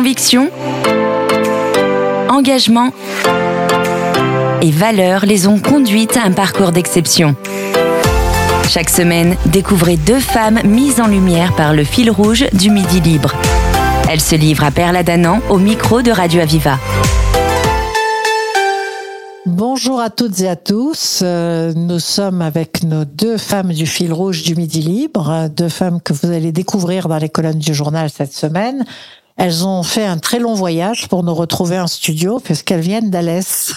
Conviction, engagement et valeurs les ont conduites à un parcours d'exception. Chaque semaine, découvrez deux femmes mises en lumière par le fil rouge du Midi Libre. Elles se livrent à Perla Danan au micro de Radio Aviva. Bonjour à toutes et à tous. Euh, nous sommes avec nos deux femmes du fil rouge du Midi Libre, deux femmes que vous allez découvrir dans les colonnes du journal cette semaine. Elles ont fait un très long voyage pour nous retrouver en studio puisqu'elles viennent d'Alès,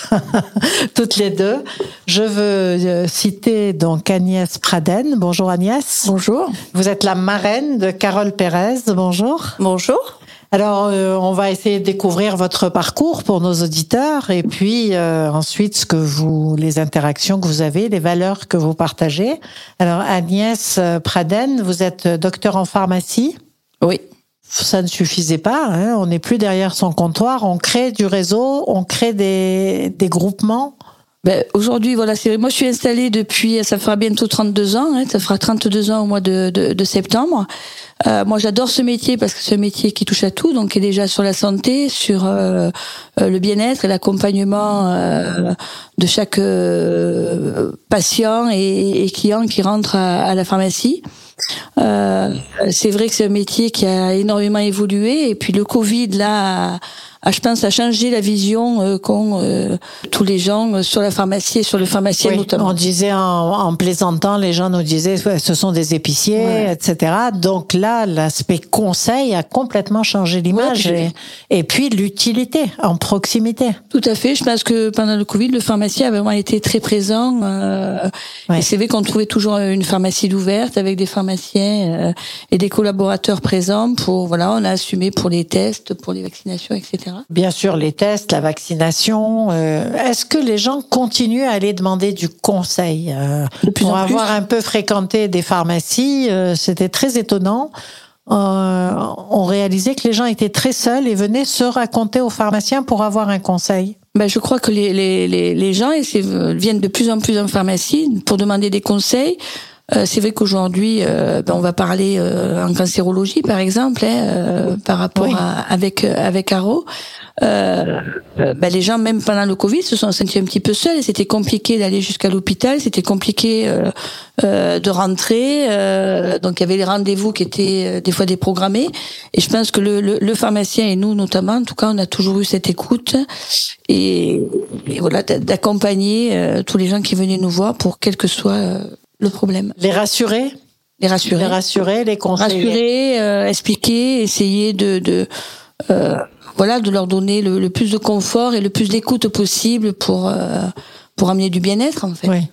toutes les deux. Je veux euh, citer donc Agnès Praden. Bonjour Agnès. Bonjour. Vous êtes la marraine de Carole Pérez. Bonjour. Bonjour. Alors, euh, on va essayer de découvrir votre parcours pour nos auditeurs et puis euh, ensuite ce que vous, les interactions que vous avez, les valeurs que vous partagez. Alors, Agnès Praden, vous êtes docteur en pharmacie? Oui ça ne suffisait pas. Hein. On n'est plus derrière son comptoir. On crée du réseau, on crée des, des groupements. Ben, aujourd'hui, voilà, c'est moi je suis installée depuis, ça fera bientôt 32 ans, hein, ça fera 32 ans au mois de, de, de septembre. Euh, moi j'adore ce métier parce que c'est un métier qui touche à tout, donc qui est déjà sur la santé, sur euh, euh le bien-être et l'accompagnement euh, de chaque euh, patient et, et, client qui rentre à, à la pharmacie. Euh, c'est vrai que c'est un métier qui a énormément évolué. Et puis le Covid là ah, je pense, à changer la vision euh, qu'ont euh, tous les gens euh, sur la pharmacie et sur le pharmacien notamment. On disait en, en, plaisantant, les gens nous disaient, ce sont des épiciers, etc. Donc là, l'aspect conseil a complètement changé l'image et, puis l'utilité en proximité. Tout à fait. Je pense que pendant le Covid, le pharmacien a vraiment été très présent. Et c'est vrai qu'on trouvait toujours une pharmacie ouverte avec des pharmaciens et des collaborateurs présents pour, voilà, on a assumé pour les tests, pour les vaccinations, etc. Bien sûr, les tests, la vaccination. Euh, est-ce que les gens continuent à aller demander du conseil euh, Pour avoir un peu fréquenté des pharmacies, euh, c'était très étonnant. on réalisait que les gens étaient très seuls et venaient se raconter aux pharmaciens pour avoir un conseil. Ben, je crois que les, les, les, les gens viennent de plus en plus en pharmacie pour demander des conseils. Euh, c'est vrai qu'aujourd'hui, euh, ben, on va parler euh, en cancérologie, par exemple, hein, par rapport à, avec avec Caro. Ben, les gens, même pendant le Covid, se sont sentis un petit peu seuls. C'était compliqué d'aller jusqu'à l'hôpital. C'était compliqué de rentrer. donc, il y avait les rendez-vous qui étaient des fois déprogrammés. Et je pense que le, le, pharmacien et nous, notamment, en tout cas, on a toujours eu cette écoute et, et voilà d'accompagner tous les gens qui venaient nous voir pour quel que soit le problème. Les rassurer? Les rassurer. Les rassurer, les conseiller. Rassurer, euh, expliquer, essayer de, de euh, voilà, de leur donner le, plus de confort et le plus d'écoute possible pour euh, pour amener du bien-être en fait. Oui.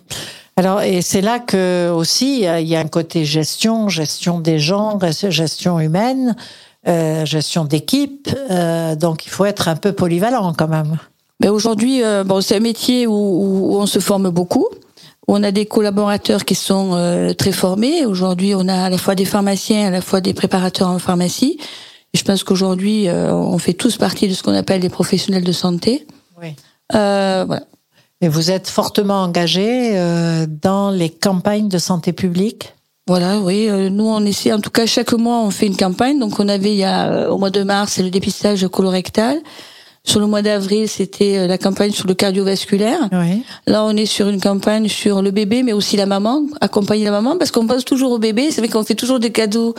Alors et c'est là que aussi il y a un côté gestion, gestion des gens, gestion humaine, gestion d'équipe. donc il faut être un peu polyvalent quand même. Mais aujourd'hui, bon, c'est un métier où, où, on se forme beaucoup. On a des collaborateurs qui sont euh, très formés. Aujourd'hui, on a à la fois des pharmaciens, à la fois des préparateurs en pharmacie. je pense qu'aujourd'hui, euh, on fait tous partie de ce qu'on appelle les professionnels de santé. Oui. Euh, voilà. Et vous êtes fortement engagé dans les campagnes de santé publique? Voilà, oui. nous, on essaie, en tout cas, chaque mois, on fait une campagne. Donc, on avait, il y a, au mois de mars, le dépistage colorectal. Sur le mois d'avril, c'était euh, la campagne sur le cardiovasculaire. Oui. Là, on est sur une campagne sur le bébé, mais aussi la maman, accompagner la maman, parce qu'on pense toujours au bébé. C'est vrai qu'on fait toujours des cadeaux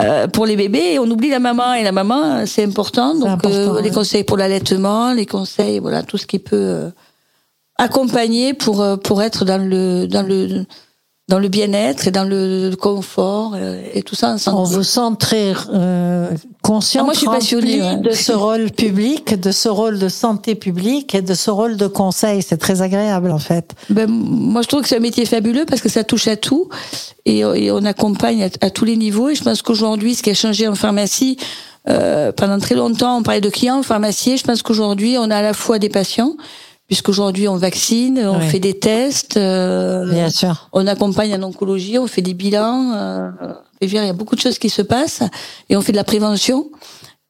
euh, pour les bébés et on oublie la maman. Et la maman, c'est important. Donc, euh, les conseils pour l'allaitement, les conseils, voilà, tout ce qui peut accompagner pour pour être dans le dans le dans le bien-être et dans le confort et tout ça. On vous sent très euh, conscient ah, moi, je suis de ce rôle public, de ce rôle de santé publique et de ce rôle de conseil. C'est très agréable en fait. Ben, moi, je trouve que c'est un métier fabuleux parce que ça touche à tout et, on accompagne à, tous les niveaux. Et je pense qu'aujourd'hui, ce qui a changé en pharmacie, euh, pendant très longtemps, on parlait de clients en pharmacie. Je pense qu'aujourd'hui, on a à la fois des patients puisqu'aujourd'hui on vaccine, on fait des tests, euh, Bien sûr. on accompagne en oncologie, on fait des bilans. Euh, il y a beaucoup de choses qui se passent et on fait de la prévention.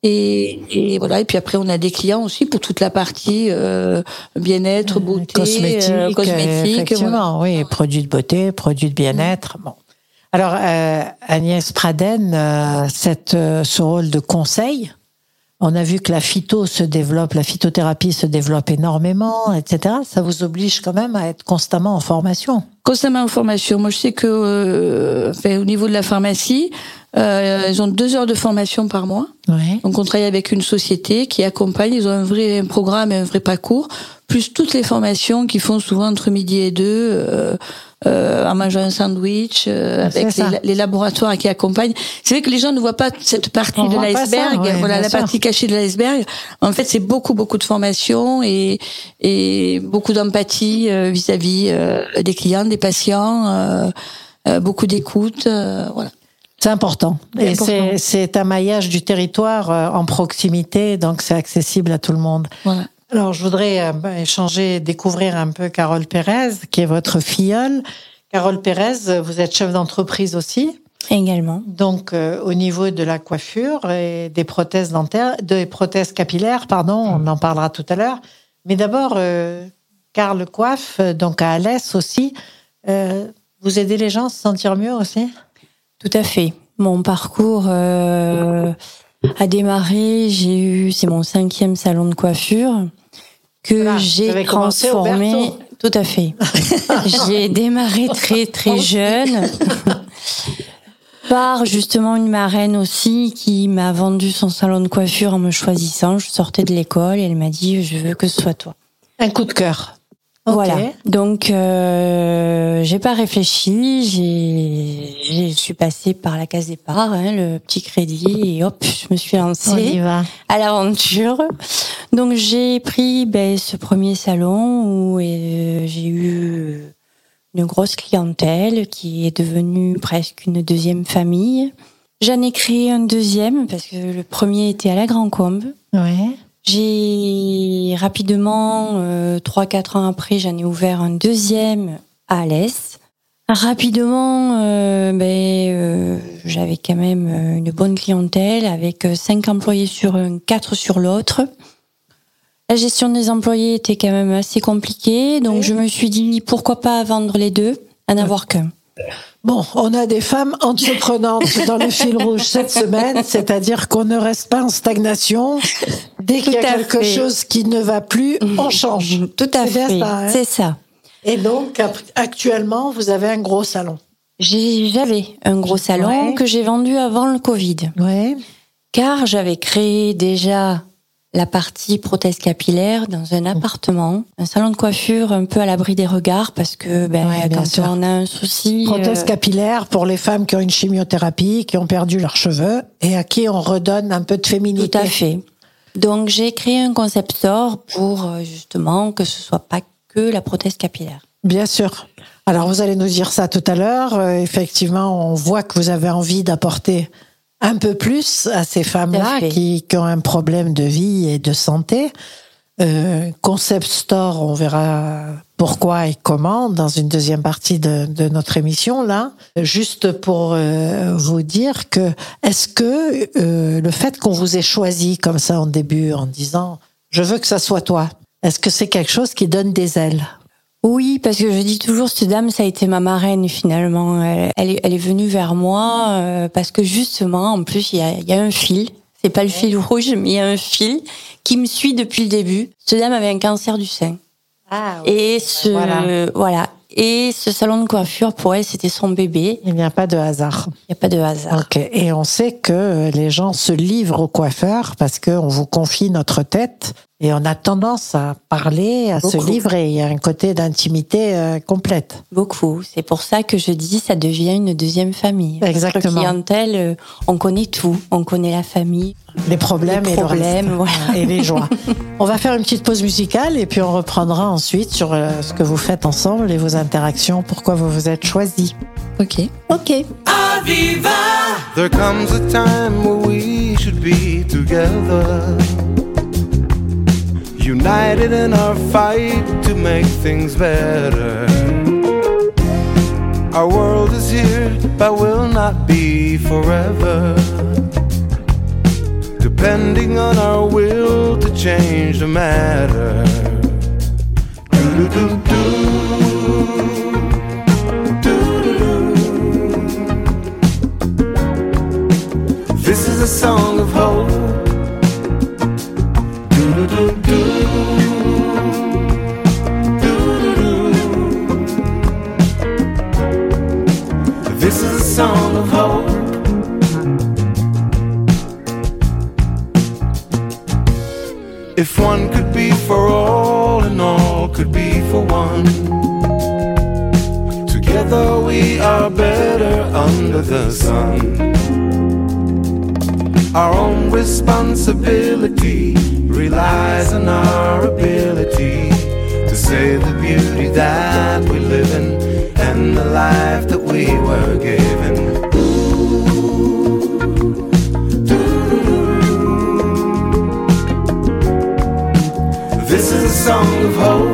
Et, et, voilà. Et puis après, on a des clients aussi pour toute la partie euh, bien-être, beauté, cosmétique, euh, cosmétique effectivement, oui, produits de beauté, produits de bien-être. Bon. Alors Agnès Praden, cette, ce rôle de conseil, On a vu que la phyto se développe, la phytothérapie se développe énormément, etc. Ça vous oblige quand même à être constamment en formation. Constamment en formation. Moi, je sais que euh, au niveau de la pharmacie, euh, ils ont deux heures de formation par mois. Ouais. Donc, on travaille avec une société qui accompagne. Ils ont un vrai un programme et un vrai parcours, plus toutes les formations qu'ils font souvent entre midi et deux. Euh, euh, en mangeant un sandwich, euh, C'est avec les, les laboratoires qui accompagnent. C'est vrai que les gens ne voient pas cette partie On de l'iceberg, ouais, voilà la sûr. partie cachée de l'iceberg. En fait, c'est beaucoup beaucoup de formation et et beaucoup d'empathie euh, vis-à-vis euh, des clients, des patients, euh, euh, beaucoup d'écoute, euh, voilà. C'est important. Et c'est- un maillage du territoire en proximité, donc c'est accessible à tout le monde. voilà. Alors, je voudrais euh, ben, échanger, découvrir un peu Carole Pérez, qui est votre filleule. Carole Pérez, vous êtes chef d'entreprise aussi, Également. donc euh, au niveau de la coiffure et des prothèses dentaires, des prothèses capillaires, pardon, on en parlera tout à l'heure. Mais d'abord, euh, Carle Coiffe, donc à Alès aussi, euh, vous aidez les gens à se sentir mieux aussi? Tout à fait. Mon parcours a démarré. J'ai eu, c'est mon cinquième salon de coiffure que Voilà, j'ai transformé. Tout à fait. j'ai démarré très très jeune. Par justement une marraine aussi qui m'a vendu son salon de coiffure en me choisissant. Je sortais de l'école et elle m'a dit je veux que ce soit toi. Un coup de cœur. Voilà. Donc, euh, j'ai pas réfléchi. J'ai, je suis passée par la case départ, hein, le petit crédit, et hop, je me suis On y lancée va. à l'aventure. Donc, j'ai pris ben, ce premier salon où euh, j'ai eu une grosse clientèle qui est devenue presque une deuxième famille. J'en ai créé un deuxième parce que le premier était à la Grand Combe. Ouais. J'ai rapidement, euh, trois quatre ans après, j'en ai ouvert un deuxième à Alès. Rapidement, euh, ben, euh, j'avais quand même euh, une bonne clientèle avec cinq employés sur un, quatre sur l'autre. La gestion des employés était quand même assez compliquée, donc Oui. je me suis dit pourquoi pas vendre les deux, en avoir qu'un. Bon, on a des femmes entreprenantes dans le fil rouge cette semaine, c'est-à-dire qu'on ne reste pas en stagnation. Dès qu'il y a quelque fait. chose qui ne va plus, on change. Tout à C'est fait, ça, hein c'est ça. Et donc, actuellement, vous avez un gros salon. J'avais un gros salon Ouais. que j'ai vendu avant le Covid. Oui. car j'avais créé déjà la partie prothèse capillaire dans un appartement, un salon de coiffure un peu à l'abri des regards parce que ben, Ouais, quand sûr. on a un souci, Prothèse euh, capillaire pour les femmes qui ont une chimiothérapie, qui ont perdu leurs cheveux et à qui on redonne un peu de féminité. tout à fait. Donc j'ai créé un concept store pour euh, justement que ce soit pas que la prothèse capillaire. Bien sûr. Alors, vous allez nous dire ça tout à l'heure. Euh, effectivement, on voit que vous avez envie d'apporter un peu plus à ces femmes-là qui, qui ont un problème de vie et de santé. Euh, concept Store, on verra pourquoi et comment dans une deuxième partie de, de notre émission là. Juste pour euh, vous dire que est-ce que euh, le fait qu'on vous ait choisi comme ça en début en disant je veux que ça soit toi, est-ce que c'est quelque chose qui donne des ailes Oui, parce que je dis toujours, cette dame, ça a été ma marraine finalement. Elle, elle est, elle est venue vers moi euh, parce que justement, en plus, il y a, y a un fil. C'est pas le fil rouge, mais il y a un fil qui me suit depuis le début. Cette dame avait un cancer du sein. Ah, Et ce, Voilà. voilà. Et ce salon de coiffure, pour elle, c'était son bébé. Il n'y a pas de hasard. Il n'y a pas de hasard. Ok. Et on sait que les gens se livrent au coiffeur parce qu'on vous confie notre tête et on a tendance à parler, à se livrer. Il y a un côté d'intimité euh, complète. Beaucoup. C'est pour ça que je dis, ça devient une deuxième famille. Exactement. Notre clientèle, euh, on connaît tout. On connaît la famille. Les problèmes Les et le reste. voilà. Et les joies. on va faire une petite pause musicale et puis on reprendra ensuite sur euh, ce que vous faites ensemble et vos interactions, pourquoi vous vous êtes choisis. Ok. Ok. There comes a time where we should be together. United in our fight to make things better. Our world is here, but will not be forever. Depending on our will to change the matter. Relies our ability to say the beauty that we live in and the life that we were given. This is a song of hope.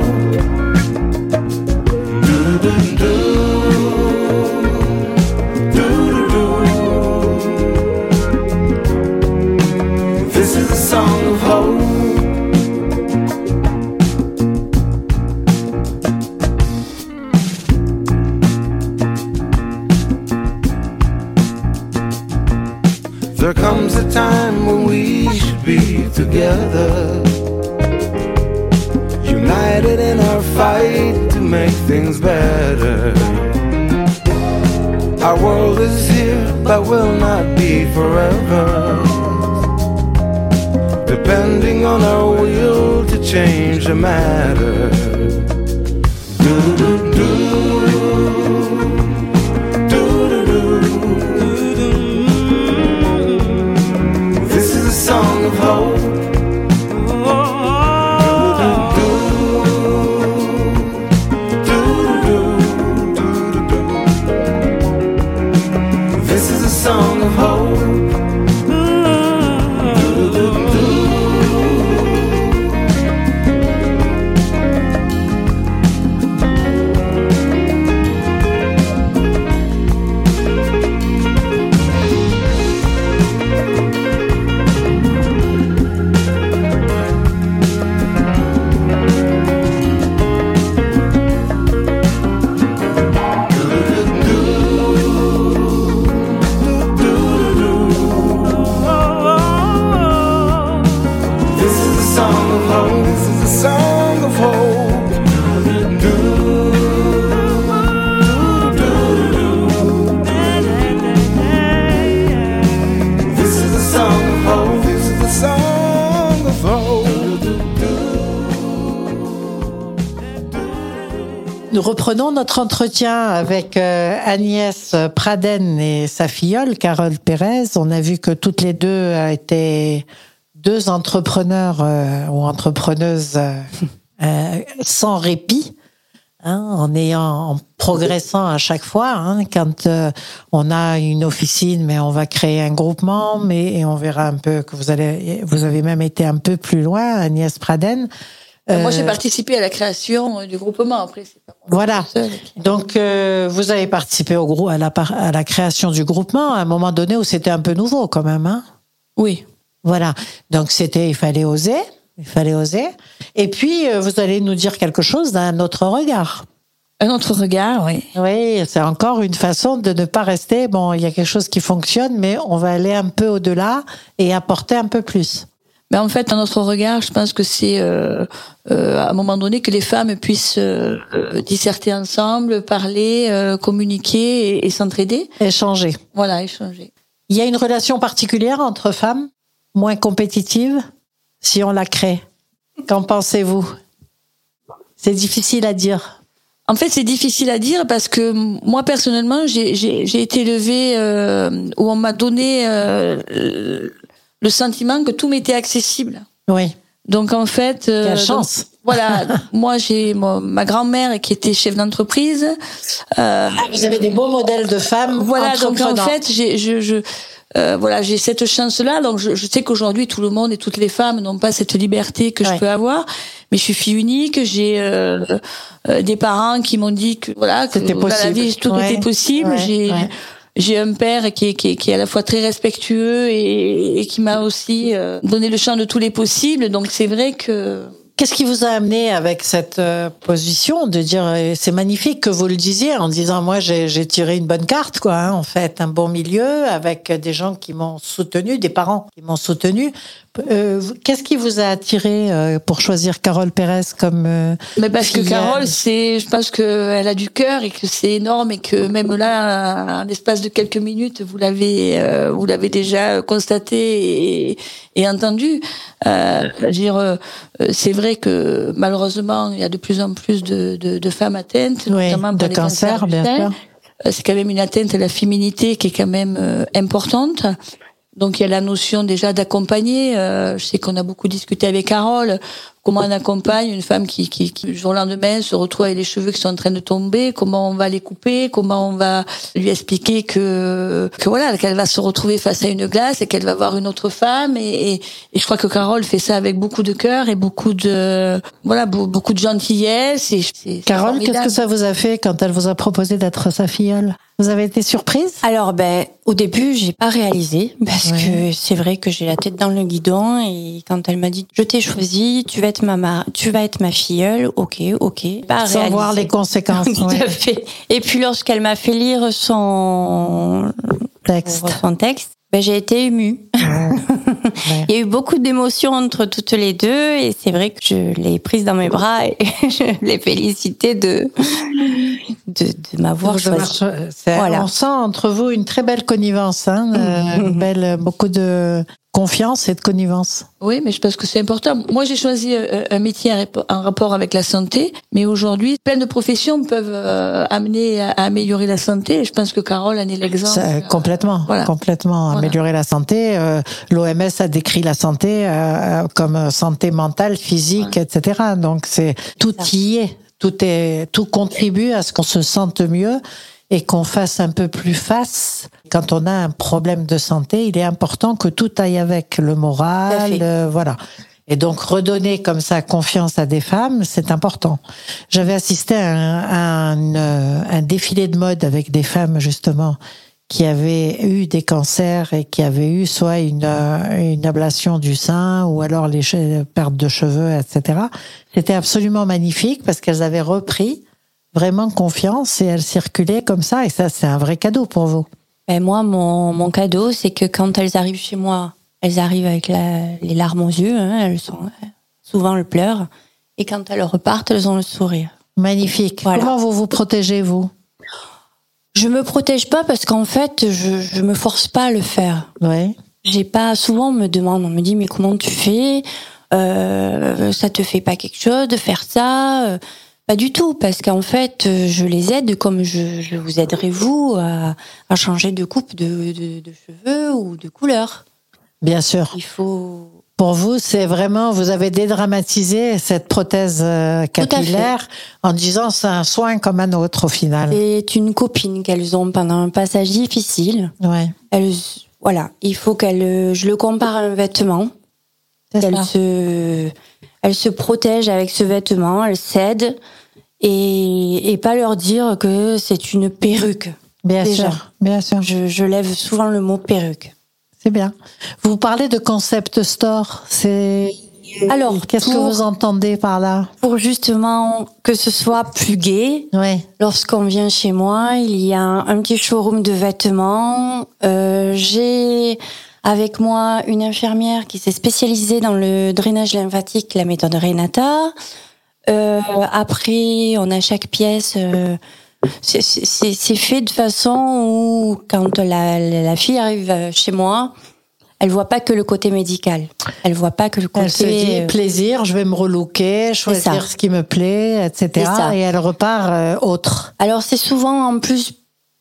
There comes a time when we should be together. United in our fight to make things better. Our world is here, but will not be forever. Depending on our will to change the matter. Do-do-do. Do-do-do. 后 Nous reprenons notre entretien avec euh, Agnès Praden et sa filleule, Carole Pérez. On a vu que toutes les deux euh, étaient deux entrepreneurs euh, ou entrepreneuses euh, sans répit. hein, en ayant, en progressant à chaque fois. hein. quand euh, on a une officine, mais on va créer un groupement, mais et on verra un peu que vous allez, vous avez même été un peu plus loin, Agnès Praden. Moi, j'ai Euh, participé à la création euh, du groupement. Après, pas Voilà. Donc, euh, vous avez participé au groupe à la, à la création du groupement à un moment donné où c'était un peu nouveau quand même. Hein? Oui. voilà. Donc, c'était, il fallait oser, il fallait oser. Et puis, euh, vous allez nous dire quelque chose d'un autre regard. Un autre regard, oui. Oui, c'est encore une façon de ne pas rester. Bon, il y a quelque chose qui fonctionne, mais on va aller un peu au-delà et apporter un peu plus. Mais en fait, un autre regard, je pense que c'est euh, euh, à un moment donné que les femmes puissent euh, euh, disserter ensemble, parler, euh, communiquer et, et s'entraider. Échanger. Voilà, échanger. Il y a une relation particulière entre femmes, moins compétitive, si on la crée. Qu'en pensez-vous? C'est difficile à dire. En fait, c'est difficile à dire parce que moi personnellement, j'ai été élevée euh, où on m'a donné euh, le- sentiment que tout m'était accessible. Oui. Donc en fait, euh, Quelle donc, chance. voilà, moi j'ai ma grand-mère qui était chef d'entreprise. Euh, Vous avez des beaux modèles de femmes. voilà, donc en fait, j'ai je, je euh, voilà, j'ai cette chance-là. Donc je, je sais qu'aujourd'hui tout le monde et toutes les femmes n'ont pas cette liberté que Ouais. je peux avoir. Mais je suis fille unique. J'ai euh, euh, des parents qui m'ont dit que voilà que dans la possible. vie tout Ouais. était possible. Ouais, J'ai ouais. J'ai un père qui est, qui, est, qui est à la fois très respectueux et, et qui m'a aussi euh, donné le champ de tous les possibles. Donc c'est vrai que Qu'est-ce qui vous a amené avec cette euh, position de dire euh, c'est magnifique que vous le disiez en disant moi j'ai tiré une bonne carte quoi hein, en fait un bon milieu avec des gens qui m'ont soutenu des parents qui m'ont soutenu Euh, qu'est-ce qui vous a attiré euh, pour choisir Carole Pérez comme euh, Mais parce que Carole, c'est, je pense qu'elle a du cœur et que c'est énorme et que même là, en l'espace de quelques minutes, vous l'avez, euh, vous l'avez déjà constaté et, et entendu. Euh, dire, c'est vrai que malheureusement, il y a de plus en plus de, de, de femmes atteintes, Oui, notamment de cancer, bien sûr. C'est quand même une atteinte à la féminité qui est quand même importante. Donc il y a la notion déjà d'accompagner. Euh, je sais qu'on a beaucoup discuté avec Carole. Comment on accompagne une femme qui, qui, qui, du jour au lendemain, se retrouve avec les cheveux qui sont en train de tomber Comment on va les couper Comment on va lui expliquer que, que voilà, qu'elle va se retrouver face à une glace et qu'elle va voir une autre femme et, et, et je crois que Carole fait ça avec beaucoup de cœur et beaucoup de voilà beau- beaucoup de gentillesse. Et c'est- c'est Carole qu'est-ce que ça vous a fait quand elle vous a proposé d'être sa filleule? Vous avez été surprise? Alors ben au début j'ai pas réalisé parce Ouais. que c'est vrai que j'ai la tête dans le guidon et quand elle m'a dit je t'ai choisi tu vas être ma ma- tu vas être ma filleule ok ok pas sans voir les conséquences Tout ouais. à fait. Et puis lorsqu'elle m'a fait lire son texte son texte ben, j'ai été émue. Ouais. Il y a eu beaucoup d'émotions entre toutes les deux et c'est vrai que je l'ai prise dans mes bras et je l'ai félicitée de, de, de m'avoir choisi. Voilà. On sent entre vous une très belle connivence, hein, euh, une belle, beaucoup de confiance et de connivence. Oui, mais je pense que c'est important. Moi, j'ai choisi euh, un métier en rap- en rapport avec la santé, mais aujourd'hui, plein de professions peuvent euh, amener à, améliorer la santé. Je pense que Carole en est l'exemple. Complètement, Voilà. complètement. Voilà. Améliorer la santé. euh, L'OMS a décrit la santé euh, comme santé mentale, physique, etc. Donc c'est tout y est. Tout est, tout contribue à ce qu'on se sente mieux et qu'on fasse un peu plus face. Quand on a un problème de santé, il est important que tout aille avec le moral, euh, voilà. Et donc redonner comme ça confiance à des femmes, c'est important. J'avais assisté à un, à un, euh, un défilé de mode avec des femmes justement qui avaient eu des cancers et qui avaient eu soit une, euh, une ablation du sein ou alors les pertes de cheveux, etc. C'était absolument magnifique parce qu'elles avaient repris vraiment confiance et elles circulaient comme ça et ça c'est un vrai cadeau pour vous. Ben, moi, mon, mon cadeau, c'est que quand elles arrivent chez moi, elles arrivent avec la- les larmes aux yeux, hein, elles sont souvent le pleur, et quand elles repartent, elles ont le sourire. Magnifique. Voilà. Comment vous vous protégez vous? Je me protège pas parce qu'en fait, je, je me force pas à le faire. Oui. J'ai pas souvent on me demande, on me dit mais comment tu fais? Euh, Ça te fait pas quelque chose de faire ça? Euh, Pas du tout, parce qu'en fait, euh, je les aide comme je, je vous aiderai vous à, à changer de coupe de, de, de cheveux ou de couleur. Bien sûr. Il faut Pour vous, c'est vraiment, vous avez dédramatisé cette prothèse euh, capillaire en disant c'est un soin comme un autre au final. C'est une copine qu'elles ont pendant un passage difficile. Ouais. Elles, voilà, il faut qu'elles, je le compare à un vêtement. Elle se, elle se protège avec ce vêtement, elle cède et, et pas leur dire que c'est une perruque. Bien déjà. sûr. Bien sûr. Je, je lève souvent le mot perruque. C'est bien. Vous parlez de concept store. C'est Alors, qu'est-ce que vous entendez par là? Pour justement que ce soit plus gai, Oui. lorsqu'on vient chez moi, il y a un, un petit showroom de vêtements. Euh, J'ai avec moi une infirmière qui s'est spécialisée dans le drainage lymphatique, la méthode Renata. Euh, après, on a chaque pièce. euh, c'est- fait de façon où, quand la, la fille arrive chez moi, elle voit pas que le côté médical. Elle voit pas que le côté. Elle se dit euh, plaisir, je vais me relooker, choisir ce qui me plaît, etc. Et elle repart euh, autre. Alors c'est souvent en plus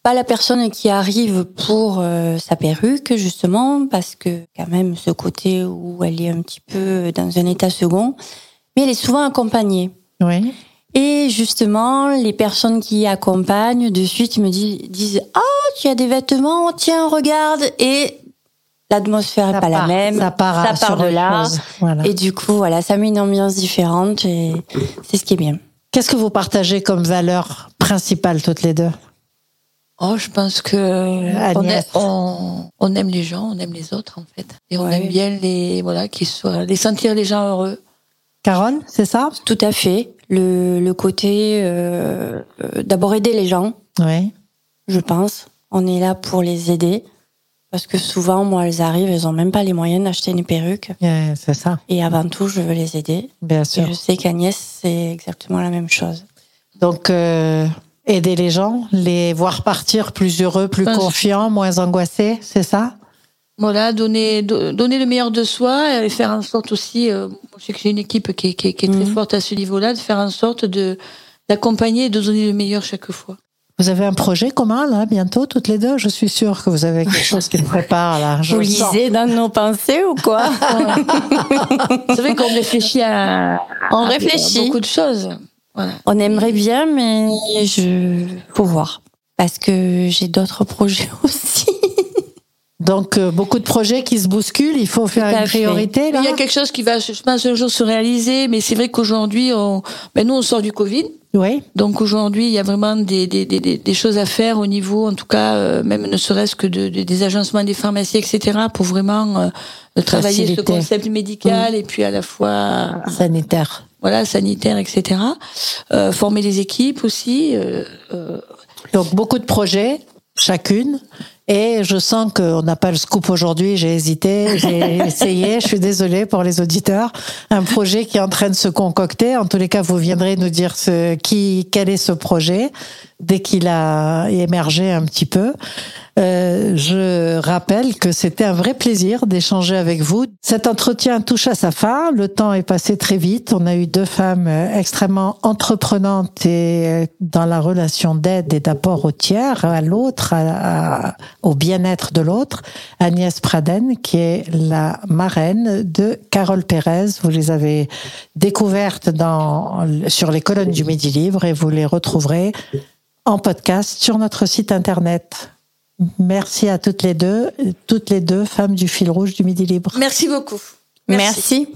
pas la personne qui arrive pour euh, sa perruque justement parce que quand même ce côté où elle est un petit peu dans un état second, mais elle est souvent accompagnée. Oui. Et justement, les personnes qui accompagnent de suite me disent, disent ah tu as des vêtements, tiens regarde et l'atmosphère est Ça pas la même, Ça part, ça part de là. Voilà. Et du coup, voilà, ça met une ambiance différente et c'est ce qui est bien. Qu'est-ce que vous partagez comme valeur principale toutes les deux? Oh, je pense que on, aime, on, on aime les gens, on aime les autres en fait, et on Ouais. aime bien les voilà, qu'ils soient, les sentir les gens heureux. Carole, c'est ça? Tout à fait. Le, le côté euh, euh, d'abord aider les gens, Oui. je pense. On est là pour les aider. Parce que souvent, moi, elles arrivent, elles ont même pas les moyens d'acheter une perruque. Ouais, C'est ça, Et avant tout, je veux les aider. bien Et sûr. je sais qu'Agnès, c'est exactement la même chose. Donc, euh, aider les gens, les voir partir plus heureux, plus confiants, moins angoissés, c'est ça? Voilà, donner, do- donner le meilleur de soi et faire en sorte aussi, euh, je sais que j'ai une équipe qui est, qui est- qui est très Mhm. forte à ce niveau-là, de faire en sorte de d'accompagner et de donner le meilleur chaque fois. Vous avez un projet commun, là, bientôt, toutes les deux? Je suis sûre que vous avez quelque chose qui se prépare, là. Je Vous lisez dans nos pensées ou quoi? C'est vrai qu'on réfléchit à, On à réfléchit. beaucoup de choses. Voilà. On aimerait bien, mais je faut voir. Parce que j'ai d'autres projets aussi. Donc, euh, beaucoup de projets qui se bousculent, il faut faire une fait. priorité, là Il y a quelque chose qui va, je pense, un jour se réaliser, mais c'est vrai qu'aujourd'hui, on, ben nous, on sort du Covid. Oui, Donc aujourd'hui, il y a vraiment des, des, des, des- des choses à faire au niveau, en tout cas, euh, même ne serait-ce que de, de- des agencements des pharmacies, etc., pour vraiment euh, travailler ce concept médical et puis à la fois sanitaire. voilà sanitaire, etc. Euh, former les équipes aussi. euh, euh, Donc, beaucoup de projets, chacune. Et je sens qu'on n'a pas le scoop aujourd'hui. J'ai hésité, j'ai essayé. Je suis désolée pour les auditeurs. Un projet qui est en train de se concocter. En tous les cas, vous viendrez nous dire ce, qui, quel est ce projet dès qu'il a émergé un petit peu. Euh, je rappelle que c'était un vrai plaisir d'échanger avec vous. Cet entretien touche à sa fin. Le temps est passé très vite. On a eu deux femmes extrêmement entreprenantes et euh, dans la relation d'aide et d'apport au tiers, à l'autre, au bien-être de l'autre. Agnès Praden, qui est la marraine de Carole Pérez. Vous les avez découvertes dans, sur les colonnes du Midi Libre et vous les retrouverez en podcast sur notre site internet. Merci à toutes les deux, toutes les deux femmes du fil rouge du Midi Libre. Merci beaucoup. Merci.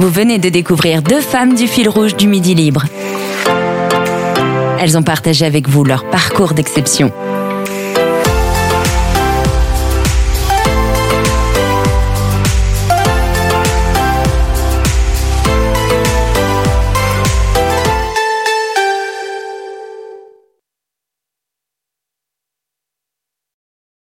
Vous venez de découvrir deux femmes du fil rouge du Midi Libre. Elles ont partagé avec vous leur parcours d'exception.